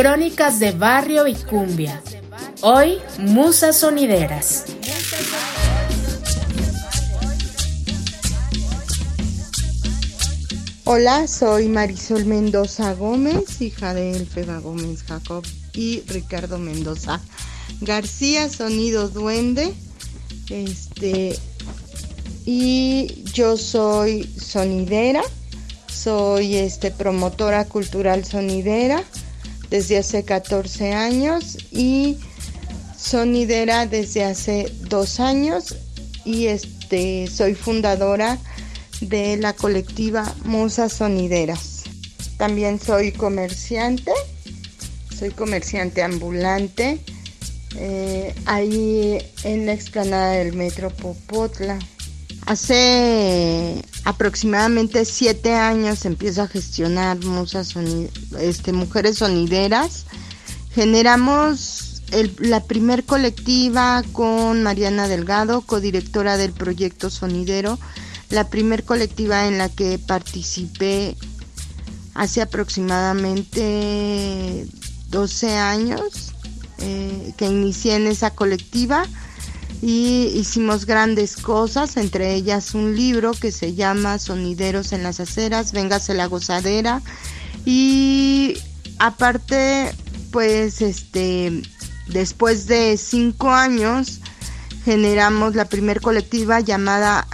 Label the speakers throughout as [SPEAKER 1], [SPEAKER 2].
[SPEAKER 1] Crónicas de Barrio y Cumbia. Hoy, Musas Sonideras.
[SPEAKER 2] Hola, soy Marisol Mendoza Gómez, hija de Elfeba Gómez Jacob y Ricardo Mendoza García, sonido duende. Este y yo soy sonidera, soy este promotora cultural sonidera desde hace 14 años y sonidera desde hace dos años y este soy fundadora de la colectiva Musas Sonideras. También soy comerciante, soy comerciante ambulante eh, ahí en la explanada del Metro Popotla. Hace aproximadamente siete años empiezo a gestionar musas este, mujeres sonideras. Generamos la primer colectiva con Mariana Delgado, codirectora del proyecto Sonidero, la primer colectiva en la que participé hace aproximadamente 12 años eh, que inicié en esa colectiva y hicimos grandes cosas, entre ellas un libro que se llama Sonideros en las aceras, Véngase la gozadera y aparte pues este después de cinco años generamos la primer colectiva llamada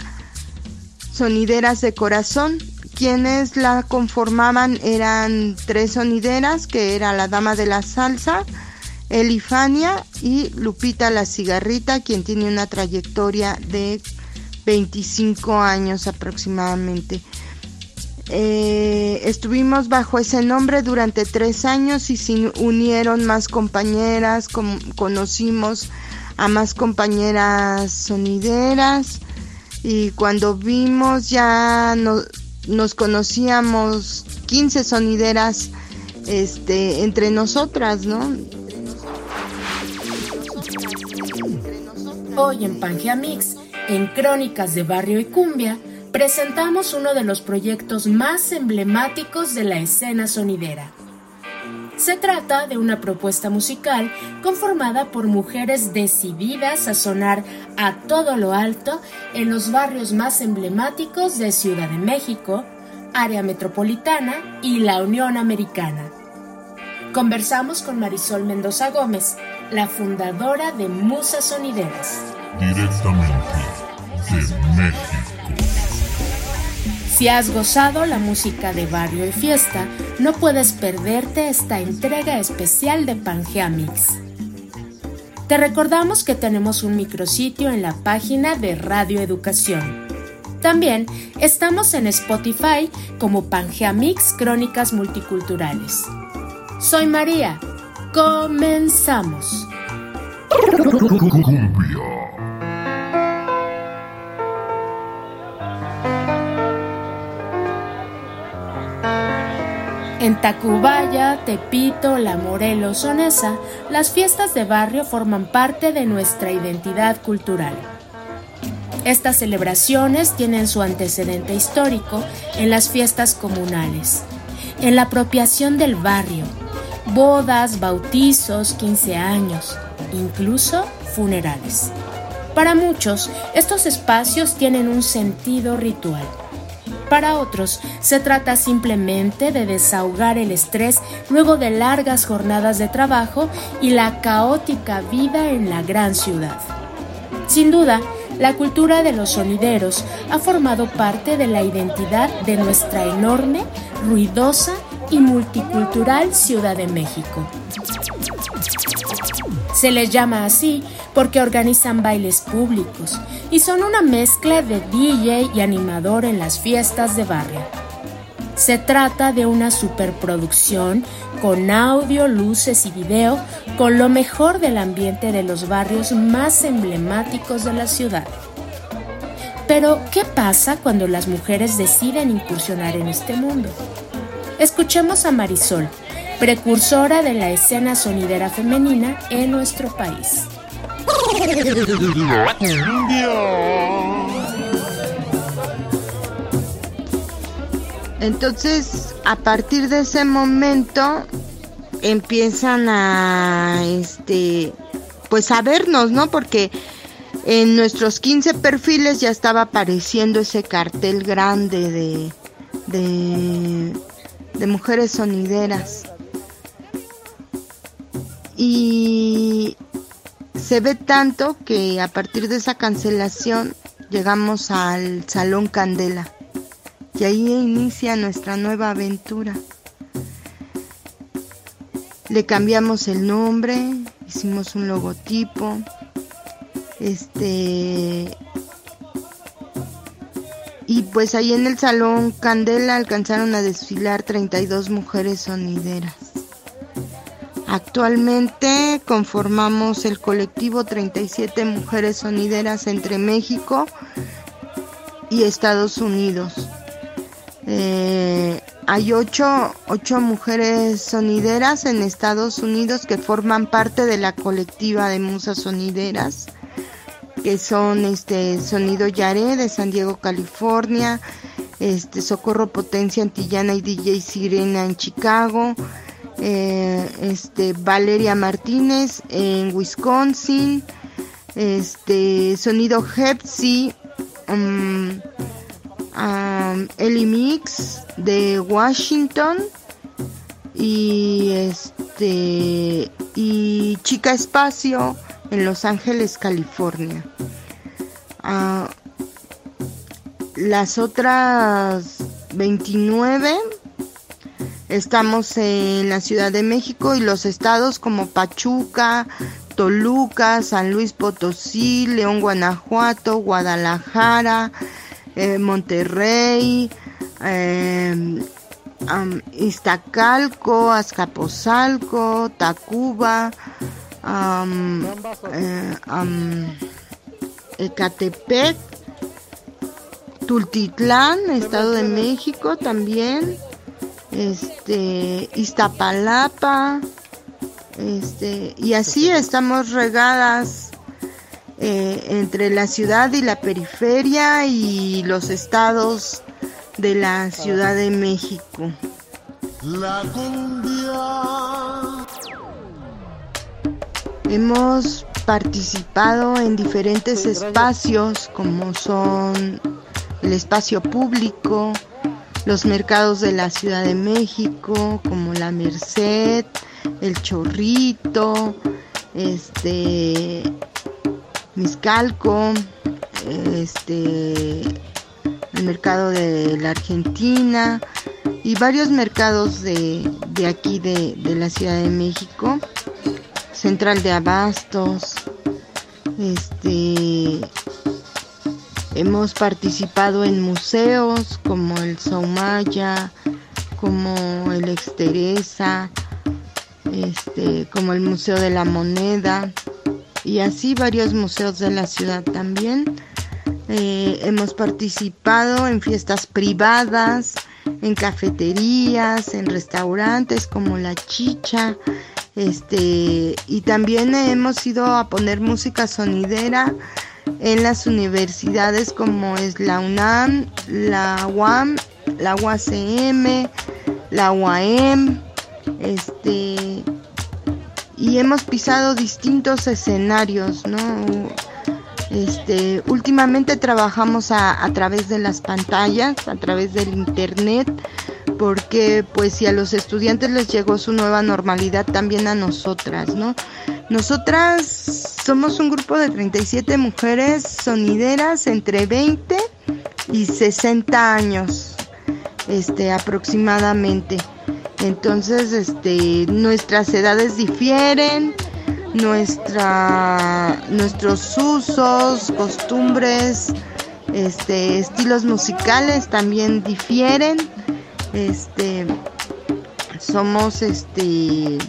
[SPEAKER 2] Sonideras de Corazón. Quienes la conformaban eran tres sonideras, que era la Dama de la Salsa, Elifania y Lupita la Cigarrita, quien tiene una trayectoria de 25 años aproximadamente. Eh, estuvimos bajo ese nombre durante tres años y se unieron más compañeras, conocimos a más compañeras sonideras y cuando vimos ya nos conocíamos 15 sonideras este, entre nosotras, ¿no?
[SPEAKER 1] Hoy en Pangea Mix, en Crónicas de Barrio y Cumbia, presentamos uno de los proyectos más emblemáticos de la escena sonidera. Se trata de una propuesta musical conformada por mujeres decididas a sonar a todo lo alto en los barrios más emblemáticos de Ciudad de México, área metropolitana y la Unión Americana. Conversamos con Marisol Mendoza Gómez, la fundadora de Musas Sonideras.
[SPEAKER 3] Directamente de México.
[SPEAKER 1] Si has gozado la música de barrio y fiesta, no puedes perderte esta entrega especial de Pangea Mix. Te recordamos que tenemos un micrositio en la página de Radio Educación. También estamos en Spotify como Pangea Mix Crónicas Multiculturales. Soy María Comenzamos. En Tacubaya, Tepito, La Morelos, Sonesa, las fiestas de barrio forman parte de nuestra identidad cultural. Estas celebraciones tienen su antecedente histórico en las fiestas comunales, en la apropiación del barrio, bodas, bautizos, 15 años, incluso funerales. Para muchos, estos espacios tienen un sentido ritual. Para otros, se trata simplemente de desahogar el estrés luego de largas jornadas de trabajo y la caótica vida en la gran ciudad. Sin duda, la cultura de los sonideros ha formado parte de la identidad de nuestra enorme, ruidosa y multicultural Ciudad de México. Se les llama así porque organizan bailes públicos y son una mezcla de DJ y animador en las fiestas de barrio. Se trata de una superproducción con audio, luces y video, con lo mejor del ambiente de los barrios más emblemáticos de la ciudad. Pero, ¿qué pasa cuando las mujeres deciden incursionar en este mundo? Escuchemos a Marisol, precursora de la escena sonidera femenina en nuestro país.
[SPEAKER 2] Entonces, a partir de ese momento empiezan a este pues a vernos, ¿no? Porque en nuestros 15 perfiles ya estaba apareciendo ese cartel grande de de, de mujeres sonideras. Y se ve tanto que a partir de esa cancelación llegamos al Salón Candela y ahí inicia nuestra nueva aventura. Le cambiamos el nombre, hicimos un logotipo, este y pues ahí en el salón Candela alcanzaron a desfilar 32 mujeres sonideras. Actualmente conformamos el colectivo 37 Mujeres Sonideras entre México y Estados Unidos. Eh, hay ocho, ocho, mujeres sonideras en Estados Unidos que forman parte de la colectiva de musas sonideras, que son este Sonido Yaré de San Diego, California, este Socorro Potencia Antillana y DJ Sirena en Chicago, eh, este Valeria Martínez en Wisconsin, este Sonido Hepsi, um, um, Ellie Mix de Washington y este y Chica Espacio en Los Ángeles, California. Uh, las otras 29 Estamos en la Ciudad de México y los estados como Pachuca, Toluca, San Luis Potosí, León, Guanajuato, Guadalajara, eh, Monterrey, eh, Iztacalco, Azcapotzalco, Tacuba, eh, Ecatepec, Tultitlán, Estado de México también este Iztapalapa, este, y así estamos regadas eh, entre la ciudad y la periferia y los estados de la Ciudad de México. Hemos participado en diferentes espacios como son el espacio público, los mercados de la Ciudad de México, como la Merced, el Chorrito, este Miscalco, este el mercado de la Argentina y varios mercados de, de aquí de, de la Ciudad de México, Central de Abastos, este Hemos participado en museos como el Soumaya, como el Exteresa, este, como el Museo de la Moneda y así varios museos de la ciudad también. Eh, hemos participado en fiestas privadas, en cafeterías, en restaurantes como La Chicha, este, y también hemos ido a poner música sonidera en las universidades como es la UNAM, la UAM, la UACM, la UAM, este y hemos pisado distintos escenarios, ¿no? Este, últimamente trabajamos a, a través de las pantallas, a través del internet, porque pues si a los estudiantes les llegó su nueva normalidad, también a nosotras, ¿no? Nosotras somos un grupo de 37 mujeres sonideras entre 20 y 60 años, este, aproximadamente. Entonces, este, nuestras edades difieren. nuestra, nuestros usos, costumbres, este, estilos musicales también difieren. Este, somos este,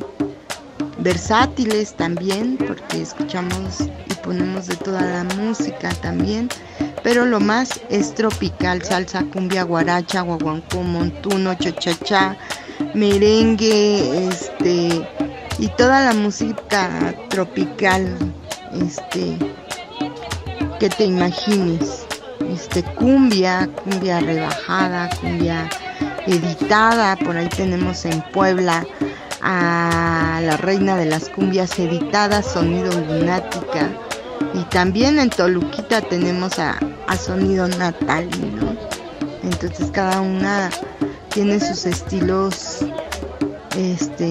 [SPEAKER 2] versátiles también porque escuchamos y ponemos de toda la música también. Pero lo más es tropical, salsa, cumbia, guaracha, guaguancó, montuno, cha merengue, este, y toda la música tropical, este, que te imagines, este, cumbia, cumbia rebajada, cumbia editada, por ahí tenemos en Puebla a la reina de las cumbias editadas, Sonido Lunática, y también en Toluquita tenemos a, Sonido Natal, Entonces cada una tiene sus estilos este,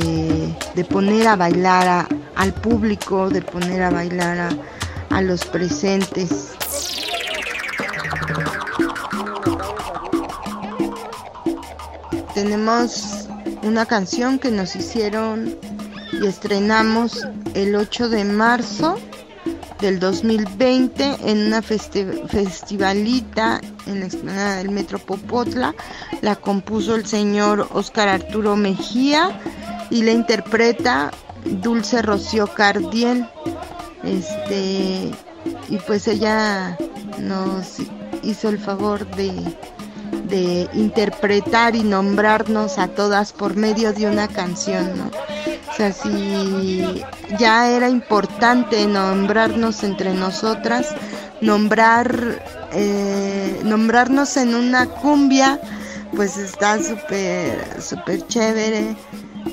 [SPEAKER 2] de poner a bailar al público, de poner a bailar a, los presentes. Tenemos una canción que nos hicieron y estrenamos el 8 de marzo del 2020 en una festivalita en la explanada del Metro Popotla. La compuso el señor Oscar Arturo Mejía y la interpreta Dulce Rocío Cardiel. Este, y pues ella nos hizo el favor de, de interpretar y nombrarnos a todas por medio de una canción, ¿no? O sea, si ya era importante nombrarnos entre nosotras, nombrar, eh, nombrarnos en una cumbia, pues está súper, súper chévere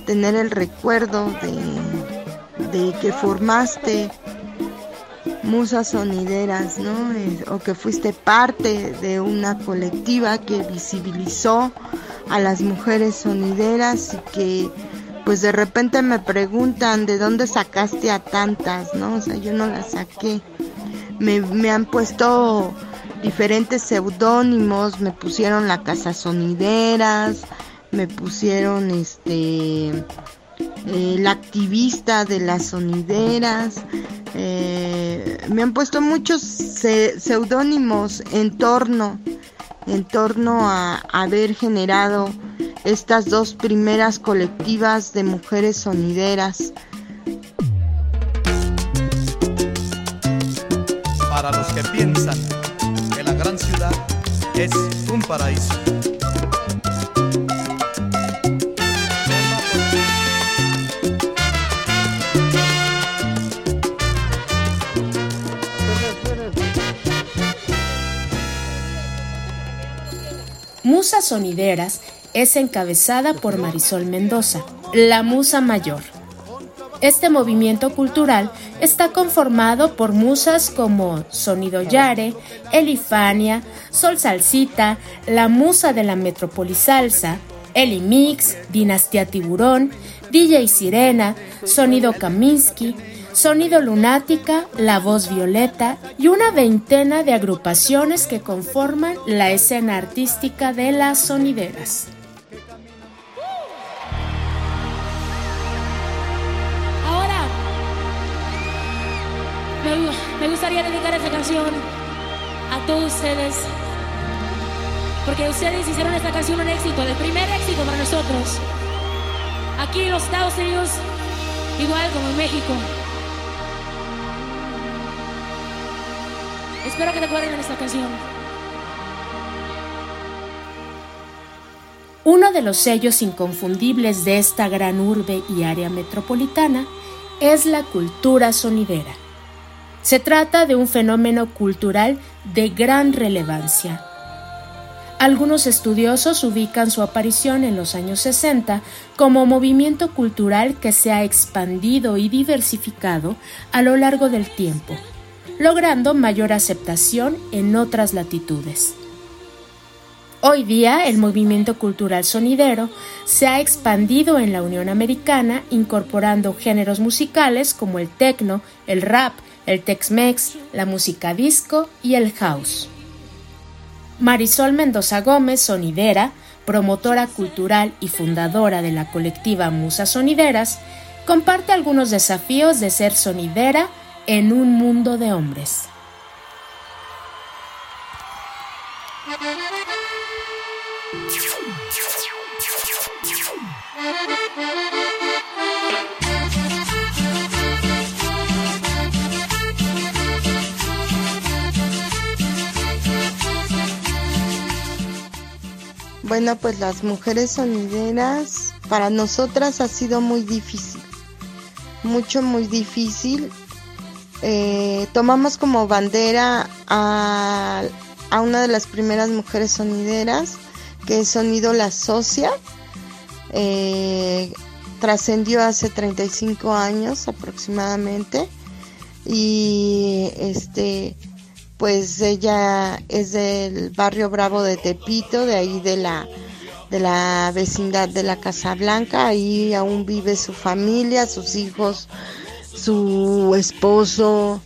[SPEAKER 2] tener el recuerdo de, de que formaste musas sonideras, ¿no? Eh, o que fuiste parte de una colectiva que visibilizó a las mujeres sonideras y que pues de repente me preguntan de dónde sacaste a tantas, ¿no? O sea, yo no las saqué. Me, me han puesto diferentes seudónimos, me pusieron la casa sonideras, me pusieron este eh, la activista de las sonideras, eh, me han puesto muchos seudónimos en torno, en torno a haber generado estas dos primeras colectivas de mujeres sonideras.
[SPEAKER 4] Para los que piensan que la gran ciudad es un paraíso.
[SPEAKER 1] Musas Sonideras es encabezada por Marisol Mendoza, la musa mayor. Este movimiento cultural está conformado por musas como Sonido Yare, Elifania, Sol Salsita, la musa de la Metrópoli Salsa, Eli Mix, Dinastía Tiburón, DJ Sirena, Sonido Kaminsky, Sonido Lunática, La Voz Violeta y una veintena de agrupaciones que conforman la escena artística de las sonideras.
[SPEAKER 5] Ahora, me, gustaría dedicar esta canción a todos ustedes, porque ustedes hicieron esta canción un éxito, el primer éxito para nosotros. Aquí en los Estados Unidos, igual como en México. Espero que te acuerden de esta canción.
[SPEAKER 1] Uno de los sellos inconfundibles de esta gran urbe y área metropolitana es la cultura sonidera. Se trata de un fenómeno cultural de gran relevancia. Algunos estudiosos ubican su aparición en los años 60 como movimiento cultural que se ha expandido y diversificado a lo largo del tiempo logrando mayor aceptación en otras latitudes. Hoy día el movimiento cultural sonidero se ha expandido en la Unión Americana incorporando géneros musicales como el techno, el rap, el Tex-Mex, la música disco y el house. Marisol Mendoza Gómez, sonidera, promotora cultural y fundadora de la colectiva Musas Sonideras, comparte algunos desafíos de ser sonidera en un mundo de hombres.
[SPEAKER 2] Bueno, pues las mujeres sonideras para nosotras ha sido muy difícil, mucho, muy difícil. Eh, tomamos como bandera a, una de las primeras mujeres sonideras, que es Sonido La Socia. Eh, trascendió hace 35 años aproximadamente y este pues ella es del barrio Bravo de Tepito, de ahí de la de la vecindad de la Casa Blanca, ahí aún vive su familia, sus hijos, su esposo,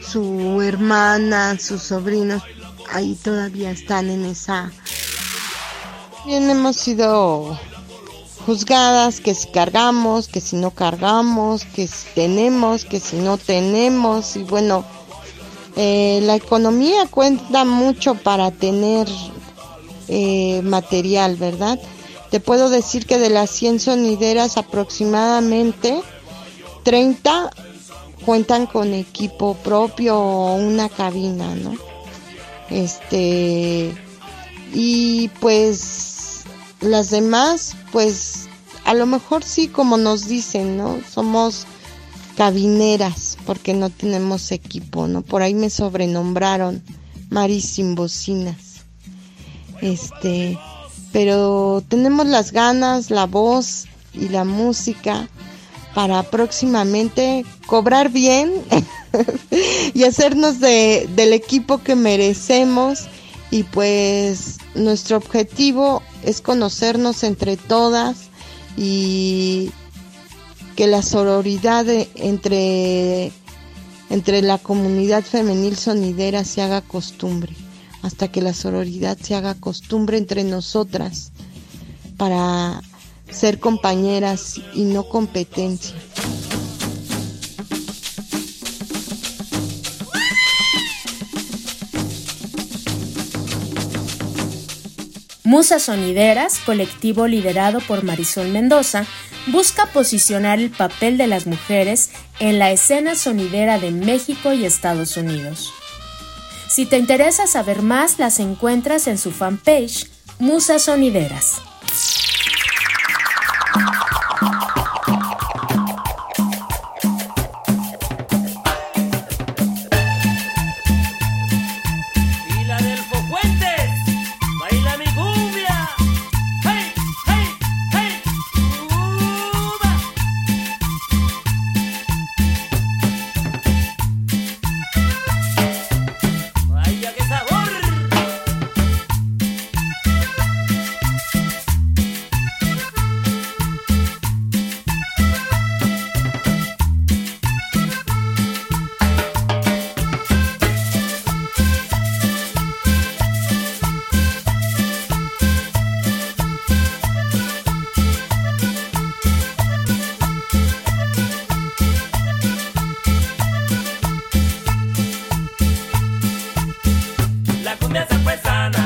[SPEAKER 2] su hermana, sus sobrinos, ahí todavía están en esa. Bien hemos sido juzgadas, que si cargamos, que si no cargamos, que si tenemos, que si no tenemos, y bueno, eh, la economía cuenta mucho para tener eh, material, ¿verdad? Te puedo decir que de las 100 sonideras aproximadamente 30 cuentan con equipo propio o una cabina, ¿no? Este y pues las demás pues a lo mejor sí como nos dicen, ¿no? Somos cabineras porque no tenemos equipo, ¿no? Por ahí me sobrenombraron Mari sin bocinas. Este, pero tenemos las ganas, la voz y la música para próximamente cobrar bien y hacernos de, del equipo que merecemos. Y pues nuestro objetivo es conocernos entre todas y que la sororidad entre, entre la comunidad femenil sonidera se haga costumbre, hasta que la sororidad se haga costumbre entre nosotras para ser compañeras y no competencia.
[SPEAKER 1] Musas Sonideras, colectivo liderado por Marisol Mendoza, busca posicionar el papel de las mujeres en la escena sonidera de México y Estados Unidos. Si te interesa saber más, las encuentras en su fanpage Musas Sonideras.
[SPEAKER 6] la cumbia se fue sana.